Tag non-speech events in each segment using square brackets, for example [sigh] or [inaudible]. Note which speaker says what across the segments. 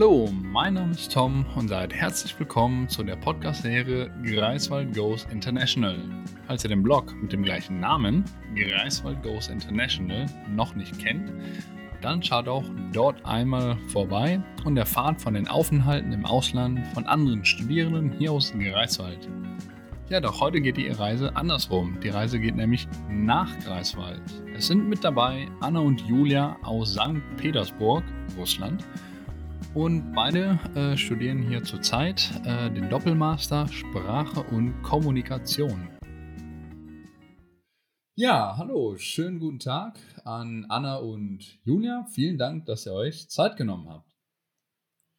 Speaker 1: Hallo, mein Name ist Tom und seid herzlich willkommen zu der Podcast-Serie Greifswald Goes International. Falls ihr den Blog mit dem gleichen Namen, Greifswald Goes International, noch nicht kennt, dann schaut auch dort einmal vorbei und erfahrt von den Aufenthalten im Ausland von anderen Studierenden hier aus Greifswald. Ja, doch heute geht die Reise andersrum. Die Reise geht nämlich nach Greifswald. Es sind mit dabei Anna und Julia aus St. Petersburg, Russland. Und beide äh, studieren hier zurzeit äh, den Doppelmaster Sprache und Kommunikation. Ja, hallo, schönen guten Tag an Anna und Julia. Vielen Dank, dass ihr euch Zeit genommen habt.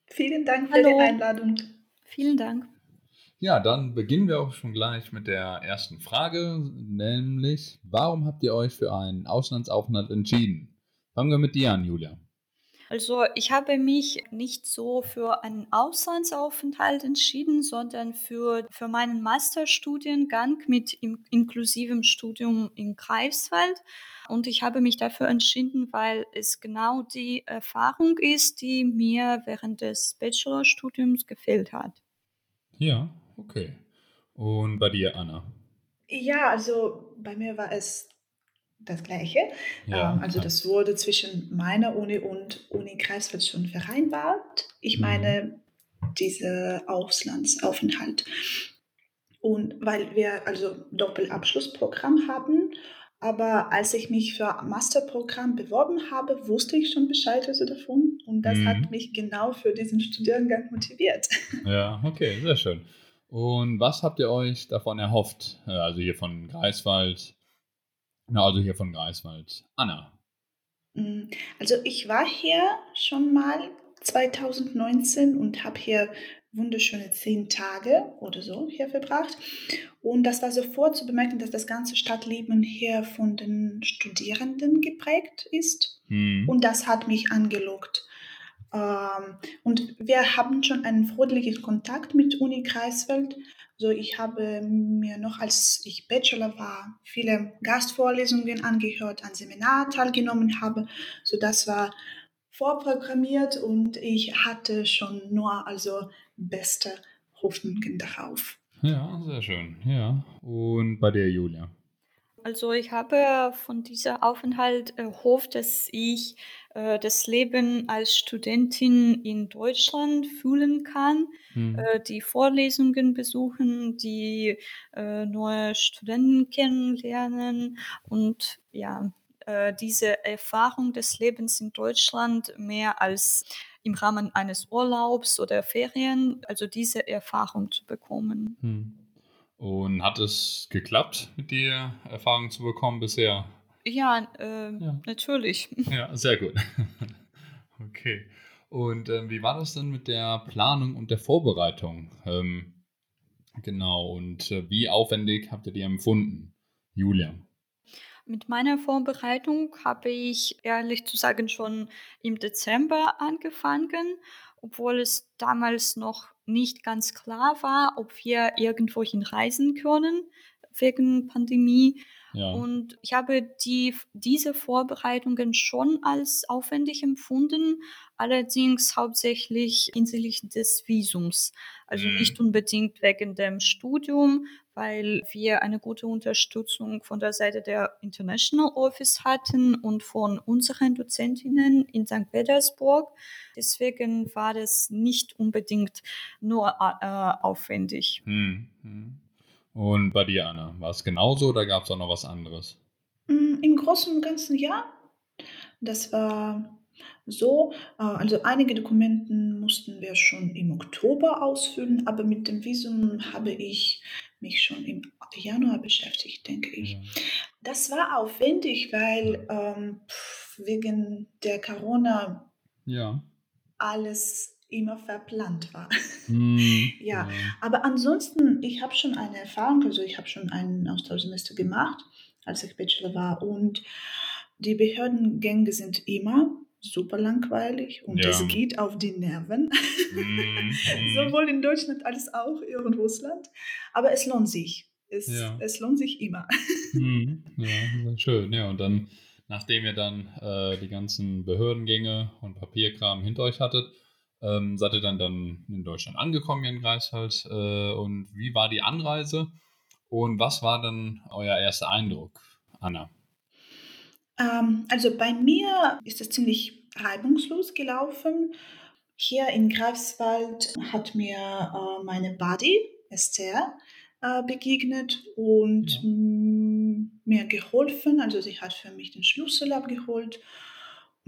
Speaker 2: Vielen Dank für
Speaker 3: Hallo.
Speaker 2: die Einladung.
Speaker 3: Vielen Dank.
Speaker 1: Ja, dann beginnen wir auch schon gleich mit der ersten Frage, nämlich, warum habt ihr euch für einen Auslandsaufenthalt entschieden? Fangen wir mit dir an, Julia.
Speaker 3: Also ich habe mich nicht so für einen Auslandsaufenthalt entschieden, sondern für, für meinen Masterstudiengang mit im, inklusivem Studium in Greifswald. Und ich habe mich dafür entschieden, weil es genau die Erfahrung ist, die mir während des Bachelorstudiums gefehlt hat.
Speaker 1: Ja, okay. Und bei dir, Anna?
Speaker 2: Ja, also bei mir war es das Gleiche.
Speaker 1: Ja,
Speaker 2: Ähm, also
Speaker 1: klar.
Speaker 2: das wurde zwischen meiner Uni und Uni Greifswald schon vereinbart. Ich
Speaker 1: Mhm.
Speaker 2: meine, dieser Auslandsaufenthalt. Und weil wir also Doppelabschlussprogramm haben, aber als ich mich für Masterprogramm beworben habe, wusste ich schon Bescheid also davon und das
Speaker 1: Mhm.
Speaker 2: hat mich genau für diesen Studiengang motiviert. [laughs]
Speaker 1: Ja, okay, sehr schön. Und was habt ihr euch davon erhofft? Äh, Also hier von Greifswald. Na, also hier von Greifswald. Anna.
Speaker 2: Mm, Also ich war hier schon mal 2019 und habe hier wunderschöne zehn Tage oder so hier verbracht. Und das war sofort zu bemerken, dass das ganze Stadtleben hier von den Studierenden geprägt ist.
Speaker 1: Hm.
Speaker 2: Und das hat mich angelockt. Ähm, und wir haben schon einen freundlichen Kontakt mit Uni Greifswald. Also ich habe mir noch, als ich Bachelor war, viele Gastvorlesungen angehört, an Seminar teilgenommen habe. So das war vorprogrammiert und ich hatte schon nur also beste Hoffnungen darauf.
Speaker 1: Ja, sehr schön. Ja. Und bei dir, Julia.
Speaker 3: Also ich habe von dieser Aufenthalt erhofft, dass ich äh, das Leben als Studentin in Deutschland fühlen kann,
Speaker 1: Hm.
Speaker 3: äh, die Vorlesungen besuchen, die äh, neue Studenten kennenlernen und ja, äh, diese Erfahrung des Lebens in Deutschland mehr als im Rahmen eines Urlaubs oder Ferien, also diese Erfahrung zu bekommen.
Speaker 1: Hm. Und hat es geklappt, mit dir Erfahrungen zu bekommen bisher?
Speaker 3: Ja, äh,
Speaker 1: Ja.
Speaker 3: natürlich. [laughs]
Speaker 1: Ja, sehr gut. [laughs] Okay. Und ähm, wie war das denn mit der Planung und der Vorbereitung? Ähm, genau. Und äh, wie aufwendig habt ihr die empfunden? Julia.
Speaker 3: Mit meiner Vorbereitung habe ich ehrlich zu sagen schon im Dezember angefangen, obwohl es damals noch nicht ganz klar war, ob wir irgendwohin reisen können wegen Pandemie.
Speaker 1: Ja.
Speaker 3: Und ich habe die, diese Vorbereitungen schon als aufwendig empfunden, allerdings hauptsächlich hinsichtlich des Visums. Also
Speaker 1: Mhm.
Speaker 3: nicht unbedingt wegen dem Studium, weil wir eine gute Unterstützung von der Seite der International Office hatten und von unseren Dozentinnen in St. Petersburg. Deswegen war das nicht unbedingt nur äh, aufwendig.
Speaker 1: Hm. Und bei dir, Anna, war es genauso oder gab es auch noch was anderes?
Speaker 2: Mm, Im Großen und Ganzen ja. Das war so. äh, Also einige Dokumenten mussten wir schon im Oktober ausfüllen, aber mit dem Visum habe ich mich schon im Januar beschäftigt, denke ich.
Speaker 1: Ja.
Speaker 2: Das war aufwendig, weil ähm, wegen der Corona
Speaker 1: Ja.
Speaker 2: alles immer verplant war.
Speaker 1: Hm. [laughs]
Speaker 2: Ja. Aber ansonsten, ich habe schon eine Erfahrung, also ich habe schon ein Austauschsemester gemacht, als ich Bachelor war und die Behördengänge sind immer super langweilig und
Speaker 1: Ja.
Speaker 2: es geht auf die Nerven,
Speaker 1: Hm. [laughs] hm.
Speaker 2: sowohl in Deutschland als auch in Russland. Aber es lohnt sich. Es,
Speaker 1: Ja.
Speaker 2: es lohnt sich immer. [laughs]
Speaker 1: Hm, ja, schön. Ja, und dann, nachdem ihr dann äh, die ganzen Behördengänge und Papierkram hinter euch hattet, ähm, seid ihr dann, dann in Deutschland angekommen hier in Greifswald äh, und wie war die Anreise und was war dann euer erster Eindruck, Anna?
Speaker 2: Ähm, also bei mir ist es ziemlich reibungslos gelaufen. Hier in Greifswald hat mir äh, meine Buddy Esther äh, begegnet und
Speaker 1: Ja.
Speaker 2: mm, mir geholfen. Also sie hat für mich den Schlüssel abgeholt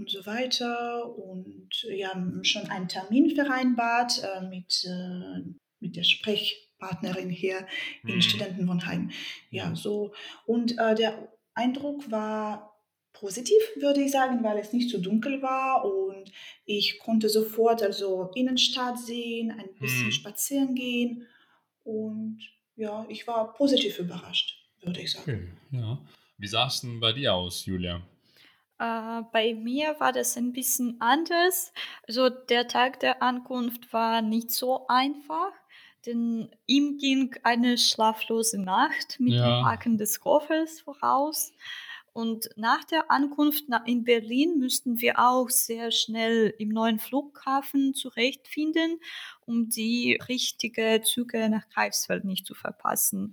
Speaker 2: und so weiter. Und wir haben schon einen Termin vereinbart äh, mit, äh, mit der Sprechpartnerin hier im
Speaker 1: Hm.
Speaker 2: Studentenwohnheim. Ja,
Speaker 1: Mhm.
Speaker 2: so. Und äh, der Eindruck war positiv, würde ich sagen, weil es nicht so dunkel war und ich konnte sofort also Innenstadt sehen, ein bisschen
Speaker 1: Hm.
Speaker 2: spazieren gehen und ja, ich war positiv überrascht, würde ich sagen.
Speaker 1: Okay, ja. Wie sah es denn bei dir aus, Julia?
Speaker 3: Äh, bei mir war das ein bisschen anders. Also der Tag der Ankunft war nicht so einfach, denn ihm ging eine schlaflose Nacht mit dem
Speaker 1: Ja.
Speaker 3: Packen des Koffers voraus. Und nach der Ankunft in Berlin müssten wir auch sehr schnell im neuen Flughafen zurechtfinden, um die richtige Züge nach Greifswald nicht zu verpassen.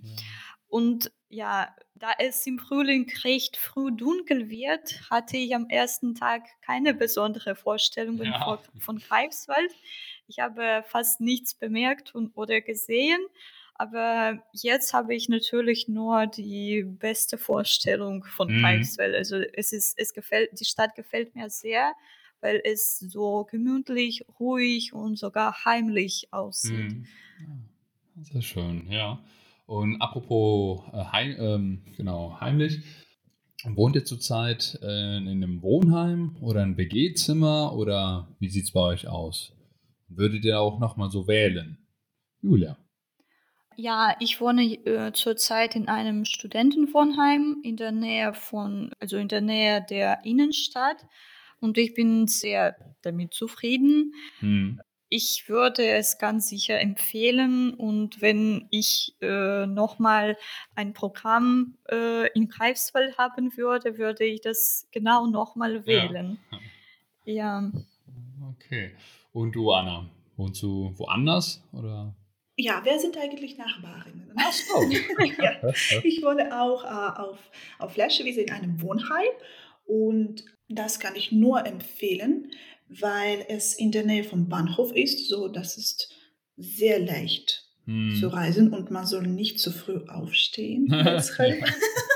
Speaker 3: Und ja, da es im Frühling recht früh dunkel wird, hatte ich am ersten Tag keine besondere Vorstellung
Speaker 1: Ja.
Speaker 3: von, Greifswald. Ich habe fast nichts bemerkt und, oder gesehen. Aber jetzt habe ich natürlich nur die beste Vorstellung von
Speaker 1: Mhm.
Speaker 3: Greifswald. Also es ist, es gefällt, die Stadt gefällt mir sehr, weil es so gemütlich, ruhig und sogar heimlich aussieht.
Speaker 1: Hm. Ja, sehr schön, ja. Und apropos äh, heim, ähm, genau, heimlich, wohnt ihr zurzeit äh, in einem Wohnheim oder ein WG-Zimmer oder wie sieht es bei euch aus? Würdet ihr auch nochmal so wählen? Julia.
Speaker 3: Ja, ich wohne äh, zurzeit in einem Studentenwohnheim in der Nähe von, also in der Nähe der Innenstadt und ich bin sehr damit zufrieden.
Speaker 1: Hm.
Speaker 3: Ich würde es ganz sicher empfehlen und wenn ich äh, nochmal ein Programm äh, in Greifswald haben würde, würde ich das genau nochmal wählen. Ja.
Speaker 1: Okay. Und du, Anna, wohnst du woanders oder?
Speaker 2: Ja, wir sind eigentlich Nachbarinnen.
Speaker 1: Ach so. [laughs]
Speaker 2: ja, ich wohne auch äh, auf, auf Fläschewiese in einem Wohnheim und das kann ich nur empfehlen, weil es in der Nähe vom Bahnhof ist, so das ist sehr leicht
Speaker 1: Hm.
Speaker 2: zu reisen und man soll nicht zu früh aufstehen. [laughs]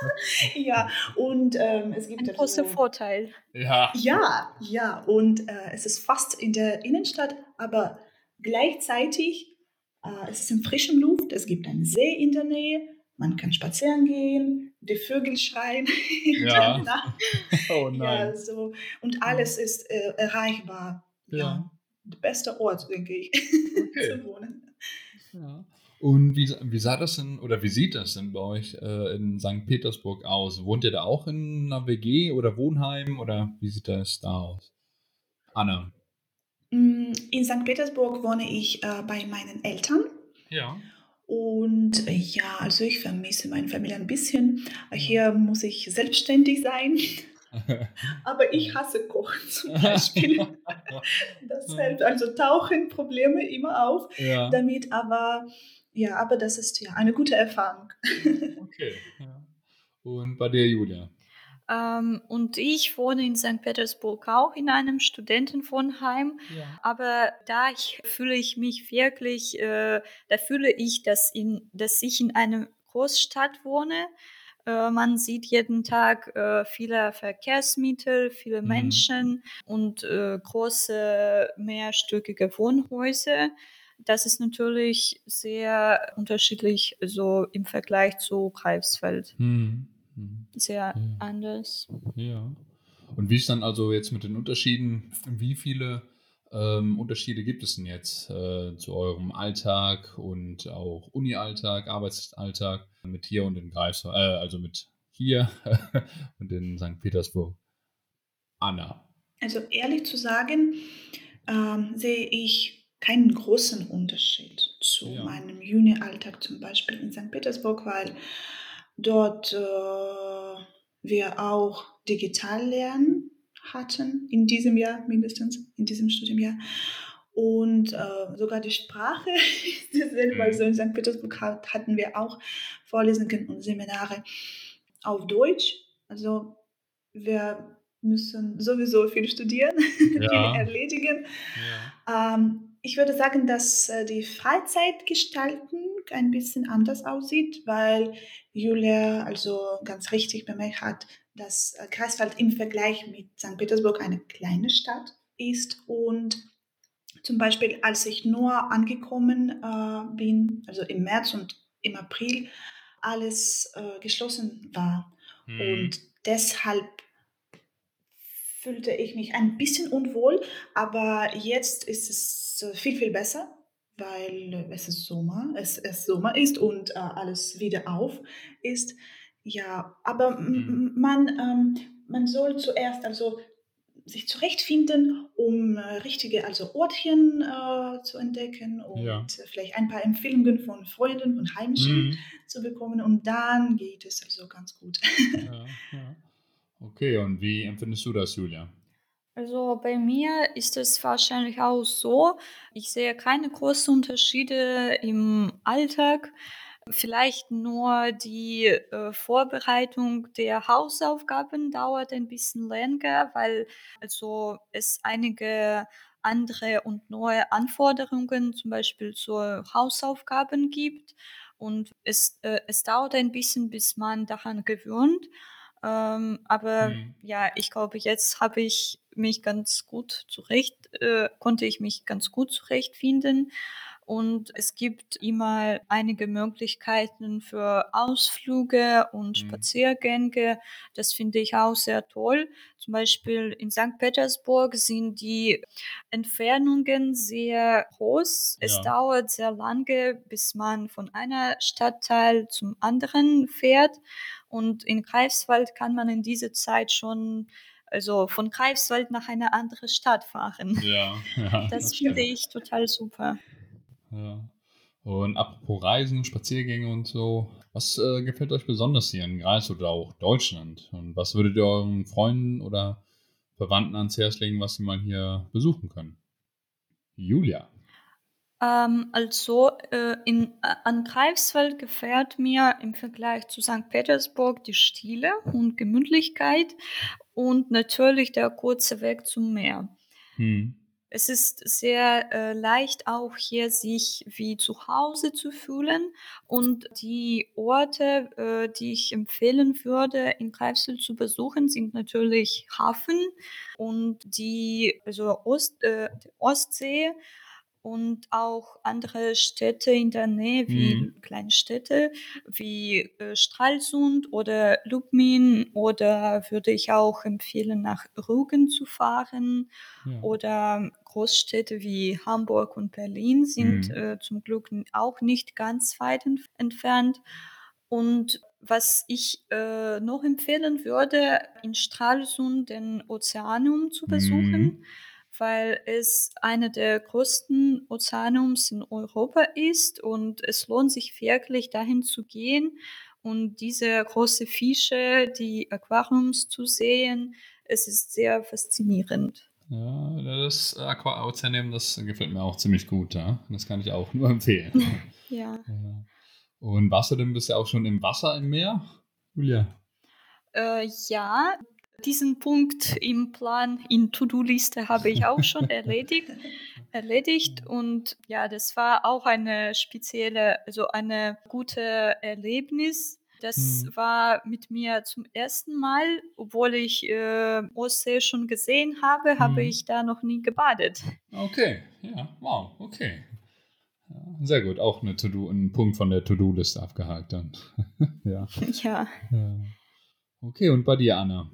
Speaker 2: [laughs] ja, und ähm, es gibt
Speaker 3: Ein großer Vorteil.
Speaker 1: Ja.
Speaker 2: ja, ja, und äh, es ist fast in der Innenstadt, aber gleichzeitig äh, es ist in frischem Luft, es gibt einen See in der Nähe, man kann spazieren gehen, die Vögel schreien. [laughs]
Speaker 1: Ja. [laughs] Oh
Speaker 2: ja
Speaker 1: nein.
Speaker 2: so, und alles ist äh, erreichbar. Ja.
Speaker 1: Ja.
Speaker 2: Der beste Ort, denke ich,
Speaker 1: Okay. [laughs]
Speaker 2: zu wohnen.
Speaker 1: Ja. Und wie, wie sah das denn oder wie sieht das denn bei euch äh, in St. Petersburg aus? Wohnt ihr da auch in einer WG oder Wohnheim oder wie sieht das da aus? Anna.
Speaker 2: Mm, In St. Petersburg wohne ich äh, bei meinen Eltern.
Speaker 1: Ja.
Speaker 2: Und äh, ja, also ich vermisse meine Familie ein bisschen. Hier muss ich selbstständig sein. [laughs] Aber ich hasse Kochen zum [laughs] Beispiel. Deshalb, also tauchen Probleme immer auf
Speaker 1: ja.
Speaker 2: damit, aber ja, aber das ist ja eine gute Erfahrung.
Speaker 1: Okay. Ja. Und bei dir, Julia?
Speaker 3: Ähm, und ich wohne in St. Petersburg auch in einem Studentenwohnheim.
Speaker 1: Ja.
Speaker 3: Aber da ich, fühle ich mich wirklich, äh, da fühle ich, dass, in, dass ich in einer Großstadt wohne. Äh, man sieht jeden Tag äh, viele Verkehrsmittel, viele
Speaker 1: Mhm.
Speaker 3: Menschen und äh, große mehrstöckige Wohnhäuser. Das ist natürlich sehr unterschiedlich, so im Vergleich zu Greifswald.
Speaker 1: Hm. Hm.
Speaker 3: Sehr
Speaker 1: Ja.
Speaker 3: anders.
Speaker 1: Ja. Und wie ist dann also jetzt mit den Unterschieden, wie viele ähm, Unterschiede gibt es denn jetzt äh, zu eurem Alltag und auch Uni-Alltag, Arbeitsalltag mit hier und in Greifswald, äh, also mit hier [laughs] und in St. Petersburg? Anna.
Speaker 2: Also ehrlich zu sagen, ähm, sehe ich keinen großen Unterschied zu
Speaker 1: Ja.
Speaker 2: meinem Juni-Alltag zum Beispiel in St. Petersburg, weil dort äh, wir auch digital lernen hatten, in diesem Jahr mindestens, in diesem Studienjahr. Und äh, sogar die Sprache [laughs] ist dieselbe, weil
Speaker 1: Mhm.
Speaker 2: so in St. Petersburg hat, hatten wir auch Vorlesungen und Seminare auf Deutsch. Also wir müssen sowieso viel studieren, [laughs] viel
Speaker 1: Ja.
Speaker 2: erledigen.
Speaker 1: Ja.
Speaker 2: Ähm, ich würde sagen, dass äh, die Freizeitgestaltung ein bisschen anders aussieht, weil Julia also ganz richtig bemerkt hat, dass äh, Greifswald im Vergleich mit St. Petersburg eine kleine Stadt ist und zum Beispiel, als ich nur angekommen äh, bin, also im März und im April, alles äh, geschlossen war.
Speaker 1: Mhm.
Speaker 2: Und deshalb fühlte ich mich ein bisschen unwohl, aber jetzt ist es äh, viel, viel besser, weil äh, es ist Sommer, es, es Sommer ist und äh, alles wieder auf ist. Ja, aber
Speaker 1: Mhm.
Speaker 2: man, ähm, man soll zuerst also sich zurechtfinden, um äh, richtige also Ortchen äh, zu entdecken und
Speaker 1: Ja.
Speaker 2: äh, vielleicht ein paar Empfehlungen von Freunden, von Heimischen
Speaker 1: Mhm.
Speaker 2: zu bekommen und dann geht es also ganz gut. [laughs]
Speaker 1: Ja, ja. Okay, und wie empfindest du das, Julia?
Speaker 3: Also bei mir ist es wahrscheinlich auch so, ich sehe keine großen Unterschiede im Alltag. Vielleicht nur die äh, Vorbereitung der Hausaufgaben dauert ein bisschen länger, weil also es einige andere und neue Anforderungen zum Beispiel zur Hausaufgaben gibt und es, äh, es dauert ein bisschen, bis man daran gewöhnt. Ähm, aber
Speaker 1: Mhm.
Speaker 3: ja, ich glaube, jetzt habe ich mich ganz gut zurecht, äh, konnte ich mich ganz gut zurechtfinden. Und es gibt immer einige Möglichkeiten für Ausflüge und
Speaker 1: Mhm.
Speaker 3: Spaziergänge. Das finde ich auch sehr toll. Zum Beispiel in St. Petersburg sind die Entfernungen sehr groß. Es
Speaker 1: Ja.
Speaker 3: dauert sehr lange, bis man von einer Stadtteil zum anderen fährt. Und in Greifswald kann man in dieser Zeit schon, also von Greifswald nach eine andere Stadt fahren.
Speaker 1: Ja, [laughs] ja,
Speaker 3: Das
Speaker 1: das
Speaker 3: finde ich total super.
Speaker 1: Ja. Und apropos Reisen, Spaziergänge und so, was äh, gefällt euch besonders hier in Greifswald oder auch Deutschland? Und was würdet ihr euren Freunden oder Verwandten ans Herz legen, was sie mal hier besuchen können? Julia.
Speaker 3: Ähm, also äh, in, äh, an Greifswald gefällt mir im Vergleich zu St. Petersburg die Stille und Gemütlichkeit und natürlich der kurze Weg zum Meer.
Speaker 1: Hm.
Speaker 3: Es ist sehr äh, leicht auch hier sich wie zu Hause zu fühlen und die Orte, äh, die ich empfehlen würde, in Greifswald zu besuchen, sind natürlich Hafen und die also Ost, äh, die Ostsee und auch andere Städte in der Nähe, wie
Speaker 1: Mhm.
Speaker 3: kleine Städte wie äh, Stralsund oder Lubmin oder würde ich auch empfehlen, nach Rügen zu fahren
Speaker 1: Ja.
Speaker 3: oder Großstädte wie Hamburg und Berlin sind
Speaker 1: Mhm.
Speaker 3: äh, zum Glück auch nicht ganz weit entf- entfernt. Und was ich äh, noch empfehlen würde, in Stralsund den Ozeanum zu besuchen,
Speaker 1: Mhm.
Speaker 3: Weil es einer der größten Ozeanums in Europa ist und es lohnt sich wirklich dahin zu gehen und diese große Fische, die Aquariums zu sehen. Es ist sehr faszinierend.
Speaker 1: Ja, das Aqua Ozeanium, das gefällt mir auch ziemlich gut, ja. Das kann ich auch nur empfehlen. [laughs]
Speaker 3: Ja.
Speaker 1: Ja. Und warst du denn bisher auch schon im Wasser im Meer, Julia?
Speaker 3: Äh, ja, diesen Punkt im Plan, in To-Do-Liste habe ich auch schon [laughs] erledigt, erledigt und ja, das war auch eine spezielle, also eine gute Erlebnis. Das
Speaker 1: Hm.
Speaker 3: war mit mir zum ersten Mal, obwohl ich äh, Ostsee schon gesehen habe, habe
Speaker 1: Hm.
Speaker 3: ich da noch nie gebadet.
Speaker 1: Okay, ja, wow, okay. Sehr gut, auch eine To-Do, ein Punkt von der To-Do-Liste abgehakt dann. [laughs] ja.
Speaker 3: Ja.
Speaker 1: ja. Okay, und bei dir, Anna?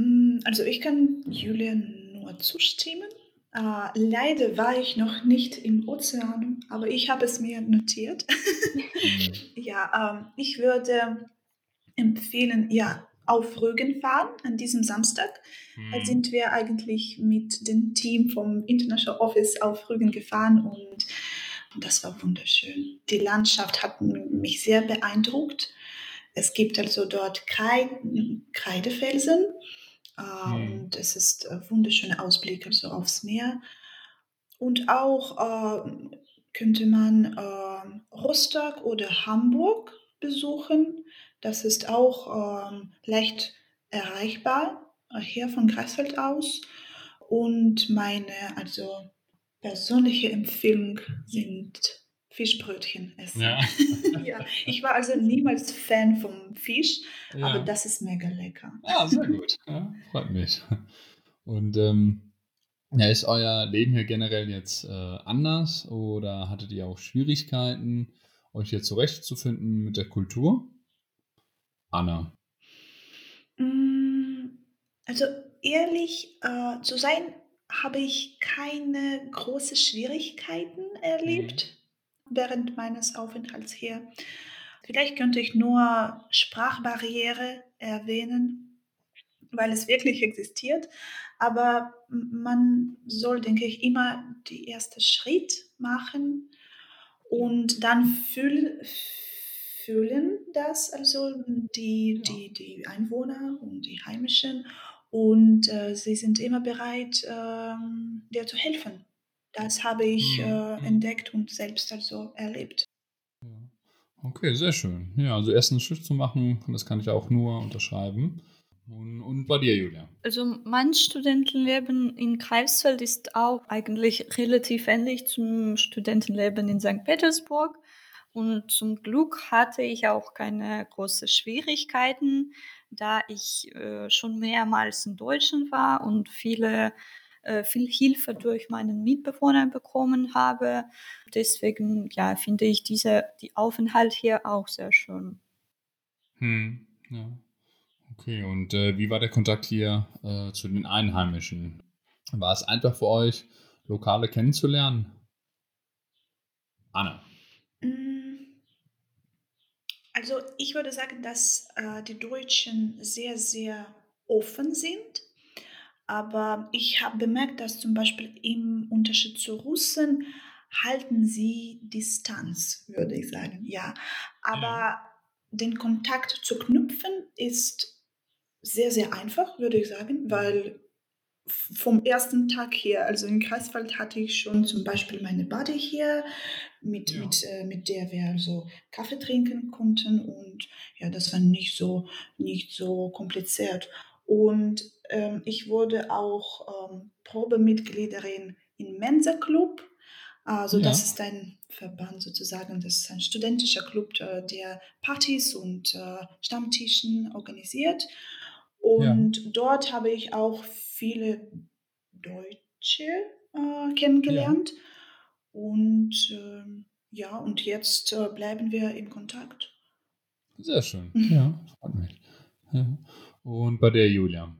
Speaker 2: Mm, Also ich kann Julia nur zustimmen. Äh, leider war ich noch nicht im Ozean, aber ich habe es mir notiert.
Speaker 1: Hm. [laughs]
Speaker 2: ja, ähm, ich würde empfehlen, ja, auf Rügen fahren an diesem Samstag. Da
Speaker 1: Hm.
Speaker 2: sind wir eigentlich mit dem Team vom International Office auf Rügen gefahren und das war wunderschön. Die Landschaft hat mich sehr beeindruckt. Es gibt also dort Kreid- Kreidefelsen äh,
Speaker 1: Hm.
Speaker 2: und es ist ein wunderschöner Ausblick also aufs Meer. Und auch äh, könnte man äh, Rostock oder Hamburg besuchen. Das ist auch ähm, leicht erreichbar äh, hier von Greifswald aus. Und meine also persönliche Empfehlung sind Fischbrötchen essen.
Speaker 1: Ja. [laughs]
Speaker 2: ja, ich war also niemals Fan vom Fisch,
Speaker 1: Ja.
Speaker 2: aber das ist mega lecker.
Speaker 1: Ah, sehr gut. Ja, freut mich. Und ähm, ja, ist euer Leben hier generell jetzt äh, anders oder hattet ihr auch Schwierigkeiten, euch hier zurechtzufinden mit der Kultur? Anna.
Speaker 2: Mm, Also ehrlich äh, zu sein, habe ich keine großen Schwierigkeiten erlebt während meines Aufenthalts hier. Vielleicht könnte ich nur Sprachbarriere erwähnen, weil es wirklich existiert. Aber man soll, denke ich, immer die erste Schritt machen und dann fühl, fühlen das also die,
Speaker 1: Ja.
Speaker 2: die, die Einwohner und die Heimischen und äh, sie sind immer bereit, ähm, dir zu helfen. Das habe ich
Speaker 1: Mhm,
Speaker 2: äh,
Speaker 1: mhm.
Speaker 2: entdeckt und selbst also erlebt.
Speaker 1: Okay, sehr schön. Ja, also erst einen Schritt zu machen, das kann ich auch nur unterschreiben. Und, und bei dir, Julia?
Speaker 3: Also mein Studentenleben in Greifswald ist auch eigentlich relativ ähnlich zum Studentenleben in St. Petersburg. Und zum Glück hatte ich auch keine großen Schwierigkeiten, da ich äh, schon mehrmals in Deutschland war und viele, äh, viel Hilfe durch meinen Mitbewohner bekommen habe. Deswegen ja, finde ich diese, die Aufenthalt hier auch sehr schön.
Speaker 1: Hm, ja. Okay, und äh, wie war der Kontakt hier äh, zu den Einheimischen? War es einfach für euch, Lokale kennenzulernen? Anna.
Speaker 2: Mm, Also ich würde sagen, dass äh, die Deutschen sehr, sehr offen sind. Aber ich habe bemerkt, dass zum Beispiel im Unterschied zu Russen halten sie Distanz, würde ich sagen. Ja, aber den Kontakt zu knüpfen ist sehr, sehr einfach, würde ich sagen, weil vom ersten Tag her, also in Greifswald hatte ich schon zum Beispiel meine Buddy hier, mit,
Speaker 1: Ja.
Speaker 2: mit, äh, mit der wir also Kaffee trinken konnten und ja, das war nicht so, nicht so kompliziert. Und ähm, ich wurde auch ähm, Probemitgliederin im Mensa Club. Also
Speaker 1: Ja.
Speaker 2: das ist ein Verband sozusagen, das ist ein studentischer Club, äh, der Partys und äh, Stammtischen organisiert. Und dort habe ich auch viele Deutsche äh, kennengelernt. Und ähm, ja, und jetzt äh, bleiben wir in Kontakt.
Speaker 1: Sehr schön. [laughs] Ja, freut mich. Und bei der Julia.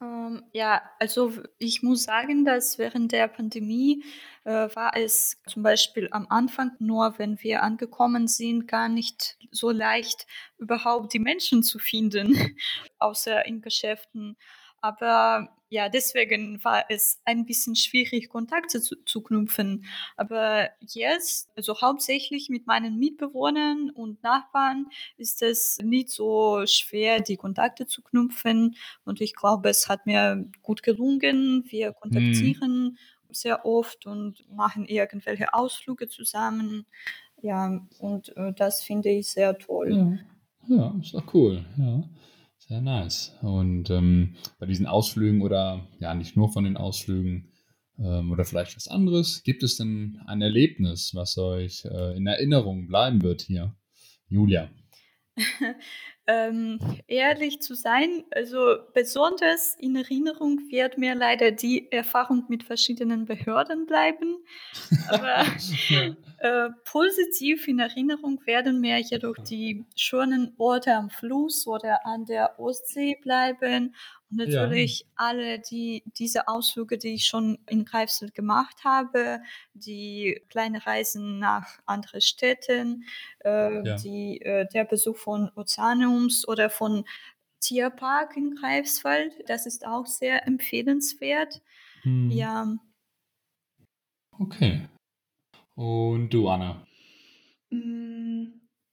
Speaker 3: Ähm, ja, also ich muss sagen, dass während der Pandemie äh, war es zum Beispiel am Anfang nur, wenn wir angekommen sind, gar nicht so leicht, überhaupt die Menschen zu finden, [laughs] außer in Geschäften. Aber ja, deswegen war es ein bisschen schwierig, Kontakte zu, zu knüpfen. Aber jetzt, also hauptsächlich mit meinen Mitbewohnern und Nachbarn, ist es nicht so schwer, die Kontakte zu knüpfen. Und ich glaube, es hat mir gut gelungen. Wir kontaktieren sehr oft und machen irgendwelche Ausflüge zusammen. Ja, und äh, das finde ich sehr toll.
Speaker 1: Ja, ja ist doch cool. Ja, sehr nice. Und ähm, bei diesen Ausflügen oder ja, nicht nur von den Ausflügen ähm, oder vielleicht was anderes, gibt es denn ein Erlebnis, was euch äh, in Erinnerung bleiben wird hier? Julia. [laughs]
Speaker 3: ähm, ehrlich zu sein, also besonders in Erinnerung wird mir leider die Erfahrung mit verschiedenen Behörden bleiben. Aber [laughs]
Speaker 1: ja.
Speaker 3: äh, positiv in Erinnerung werden mir jedoch die schönen Orte am Fluss oder an der Ostsee bleiben. Und
Speaker 1: Ja.
Speaker 3: natürlich alle die, diese Ausflüge, die ich schon in Greifswald gemacht habe, die kleine Reisen nach anderen Städten, äh,
Speaker 1: Ja.
Speaker 3: die, äh, der Besuch von Ozeanums oder von Tierpark in Greifswald, das ist auch sehr empfehlenswert.
Speaker 1: Hm.
Speaker 3: Ja,
Speaker 1: Okay. Und du, Anna.
Speaker 2: Mm,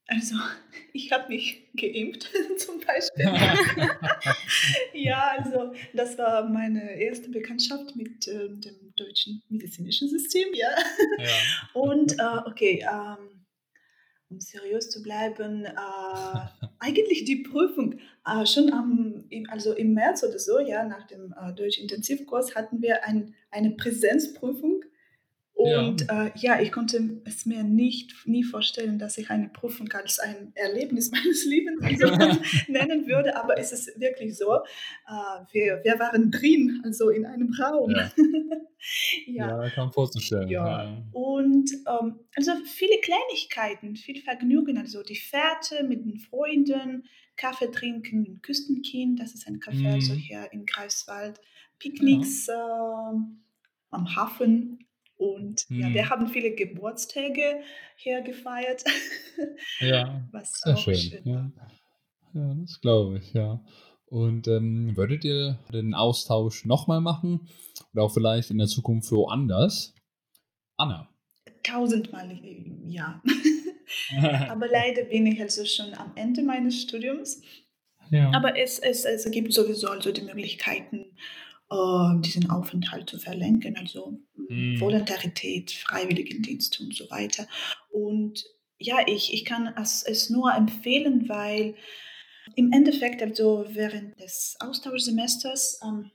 Speaker 2: Also, [laughs] ich habe mich geimpft [laughs] zum Beispiel. [laughs] ja, also das war meine erste Bekanntschaft mit äh, dem deutschen medizinischen System, ja.
Speaker 1: Ja.
Speaker 2: Und äh, okay, ähm, um seriös zu bleiben, äh, eigentlich die Prüfung äh, schon am, also im März oder so, ja, nach dem äh, Deutsch-Intensivkurs hatten wir ein, eine Präsenzprüfung und
Speaker 1: Ja.
Speaker 2: äh, ja, ich konnte es mir nicht nie vorstellen, dass ich eine Prüfung als ein Erlebnis [laughs] meines Lebens [laughs] [laughs] nennen würde, aber es ist wirklich so. Äh, wir, wir waren drin, also in einem Raum.
Speaker 1: Ja.
Speaker 2: ja.
Speaker 1: Ja, kann vorzustellen.
Speaker 2: Ja,
Speaker 1: Ja.
Speaker 2: und ähm, also viele Kleinigkeiten, viel Vergnügen, also die Fährte mit den Freunden, Kaffee trinken in Küstenkind, das ist ein Café also
Speaker 1: Mhm.
Speaker 2: hier in Greifswald. Picknicks ähm, am Hafen und ja, wir
Speaker 1: Mhm.
Speaker 2: haben viele Geburtstage hier gefeiert,
Speaker 1: Ja, [laughs]
Speaker 2: was
Speaker 1: sehr schön.
Speaker 2: schön.
Speaker 1: Ja, ja das glaube ich, ja. Und ähm, würdet ihr den Austausch nochmal machen? Oder auch vielleicht in der Zukunft woanders? Anna.
Speaker 2: Tausendmal äh, ja. [laughs] Aber leider bin ich also schon am Ende meines Studiums.
Speaker 1: ja.
Speaker 2: Aber es, es, es gibt sowieso also die Möglichkeiten, diesen Aufenthalt zu verlängern, also mh,
Speaker 1: Mhm.
Speaker 2: Volontarietät, Freiwilligendienst und so weiter. Und ja, ich, ich kann es, es nur empfehlen, weil im Endeffekt, also während des Austauschsemesters, ähm,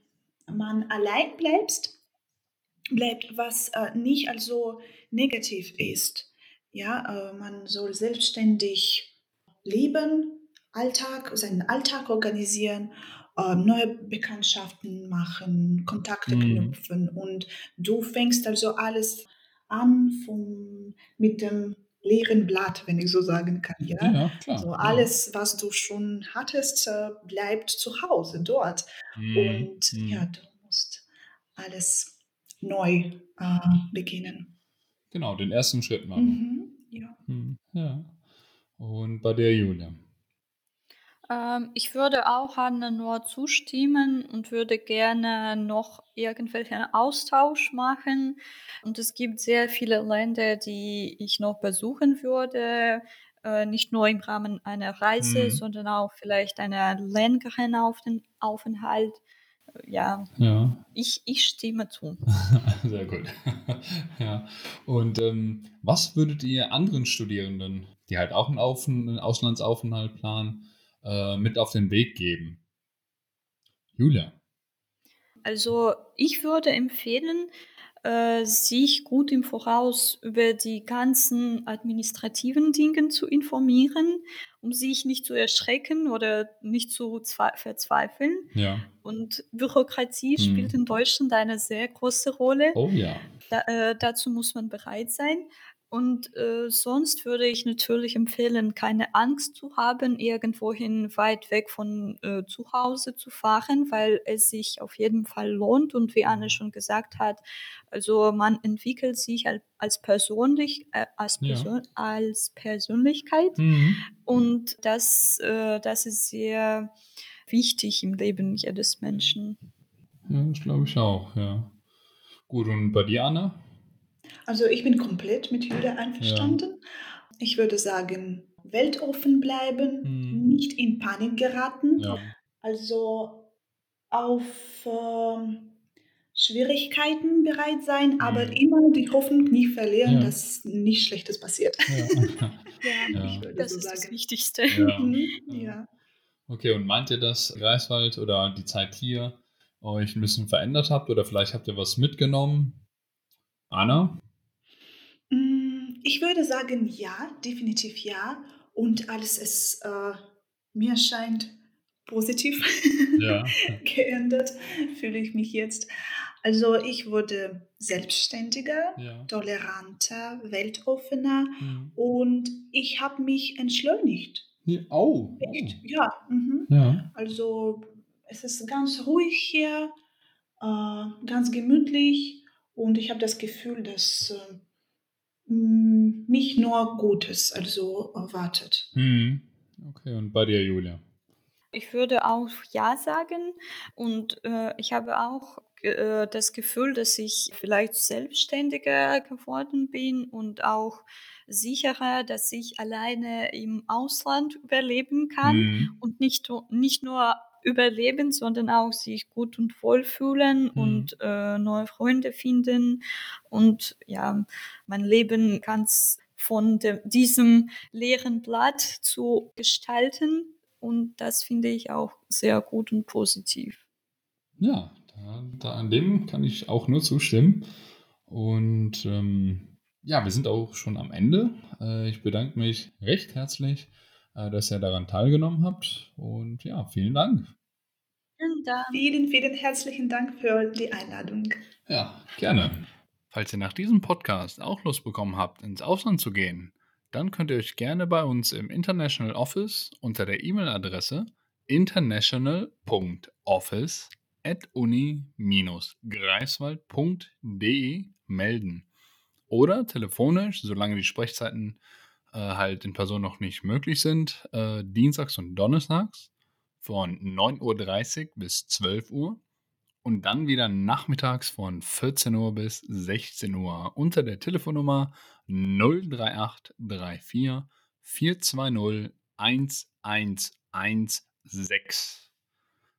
Speaker 2: man allein bleibt, bleibt, was äh, nicht also negativ ist. Ja, äh, man soll selbstständig leben, Alltag, seinen Alltag organisieren, äh, neue Bekanntschaften machen, Kontakte
Speaker 1: Mhm.
Speaker 2: knüpfen und du fängst also alles an vom, mit dem leeren Blatt, wenn ich so sagen kann. Ja?
Speaker 1: Ja, klar.
Speaker 2: Also
Speaker 1: Ja.
Speaker 2: alles, was du schon hattest, äh, bleibt zu Hause dort.
Speaker 1: Mhm.
Speaker 2: Und ja,
Speaker 1: Mhm.
Speaker 2: du musst alles neu äh, beginnen.
Speaker 1: Genau, den ersten Schritt machen.
Speaker 2: Mhm. Ja.
Speaker 1: Mhm. Ja. Und bei der Julia.
Speaker 3: Ähm, ich würde auch Anne nur zustimmen und würde gerne noch irgendwelchen Austausch machen. Und es gibt sehr viele Länder, die ich noch besuchen würde. Äh, nicht nur im Rahmen einer Reise,
Speaker 1: Mhm.
Speaker 3: sondern auch vielleicht einer längeren Aufen Aufenthalt. Äh, Ja,
Speaker 1: Ja.
Speaker 3: ich, ich stimme zu. [laughs]
Speaker 1: Sehr gut. [laughs] ja. Und ähm, was würdet ihr anderen Studierenden, die halt auch einen, Auf einen Auslandsaufenthalt planen, äh, mit auf den Weg geben? Julia.
Speaker 3: Also ich würde empfehlen, äh, sich gut im Voraus über die ganzen administrativen Dinge zu informieren, um sich nicht zu erschrecken oder nicht zu zwe- verzweifeln.
Speaker 1: Ja.
Speaker 3: Und Bürokratie
Speaker 1: Hm.
Speaker 3: spielt in Deutschland eine sehr große Rolle.
Speaker 1: Oh ja.
Speaker 3: Da, äh, dazu muss man bereit sein. Und äh, sonst würde ich natürlich empfehlen, keine Angst zu haben, irgendwohin weit weg von äh, zu Hause zu fahren, weil es sich auf jeden Fall lohnt. Und wie Anne schon gesagt hat, also man entwickelt sich als, als, persönlich, äh, als,
Speaker 1: Ja.
Speaker 3: Persön als Persönlichkeit.
Speaker 1: Mhm.
Speaker 3: Und das, äh, das ist sehr wichtig im Leben jedes Menschen.
Speaker 1: Ja, das glaube ich auch, ja. Gut, und bei dir, Anna?
Speaker 2: Also ich bin komplett mit Julia einverstanden. Ich würde sagen, weltoffen bleiben,
Speaker 1: Mhm.
Speaker 2: nicht in Panik geraten.
Speaker 1: Ja.
Speaker 2: Also auf ähm, Schwierigkeiten bereit sein, aber
Speaker 1: Mhm.
Speaker 2: immer die Hoffnung nicht verlieren,
Speaker 1: Ja.
Speaker 2: dass nichts Schlechtes passiert. [laughs]
Speaker 1: Ja.
Speaker 3: Ja,
Speaker 1: Ja.
Speaker 2: Ich würde
Speaker 3: das
Speaker 2: so
Speaker 3: ist das
Speaker 2: sagen.
Speaker 3: Wichtigste.
Speaker 1: Ja.
Speaker 2: Mhm,
Speaker 1: Ja.
Speaker 2: ja.
Speaker 1: Okay, und meint ihr, dass Greifswald oder die Zeit hier euch ein bisschen verändert habt oder vielleicht habt ihr was mitgenommen? Anna?
Speaker 2: Mm, Ich würde sagen, ja, definitiv ja. Und alles ist, äh, mir scheint, positiv
Speaker 1: Ja. [laughs]
Speaker 2: geändert, fühle ich mich jetzt. Also ich wurde selbstständiger,
Speaker 1: Ja.
Speaker 2: toleranter, weltoffener
Speaker 1: Mhm.
Speaker 2: und ich habe mich entschleunigt.
Speaker 1: Ja, Oh.
Speaker 2: Echt? Ja. Mhm.
Speaker 1: oh. Ja.
Speaker 2: Also es ist ganz ruhig hier, äh, ganz gemütlich und ich habe das Gefühl, dass äh, mich nur Gutes also erwartet.
Speaker 1: Mhm. Okay, und bei dir, Julia?
Speaker 3: Ich würde auch Ja sagen und äh, ich habe auch äh, das Gefühl, dass ich vielleicht selbstständiger geworden bin und auch sicherer, dass ich alleine im Ausland überleben kann
Speaker 1: Mhm.
Speaker 3: und nicht, nicht nur überleben, sondern auch sich gut und wohl fühlen
Speaker 1: Mhm.
Speaker 3: und äh, neue Freunde finden und ja, mein Leben ganz von dem, diesem leeren Blatt zu gestalten. Und das finde ich auch sehr gut und positiv.
Speaker 1: Ja, da, da an dem kann ich auch nur zustimmen. Und ähm, ja, wir sind auch schon am Ende. Äh, ich bedanke mich recht herzlich, dass ihr daran teilgenommen habt. Und ja, vielen Dank.
Speaker 3: Vielen Dank.
Speaker 2: Vielen, vielen herzlichen Dank für die Einladung.
Speaker 1: Ja, gerne. Falls ihr nach diesem Podcast auch Lust bekommen habt, ins Ausland zu gehen, dann könnt ihr euch gerne bei uns im International Office unter der E-Mail-Adresse international.office at uni-greifswald.de melden. Oder telefonisch, solange die Sprechzeiten äh, halt in Person noch nicht möglich sind, äh, dienstags und donnerstags von 9.30 Uhr bis 12 Uhr und dann wieder nachmittags von 14 Uhr bis 16 Uhr unter der Telefonnummer 03834 420 1116.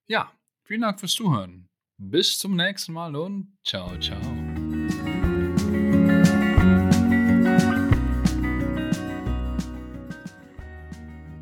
Speaker 1: Ja, vielen Dank fürs Zuhören. Bis zum nächsten Mal und ciao, ciao.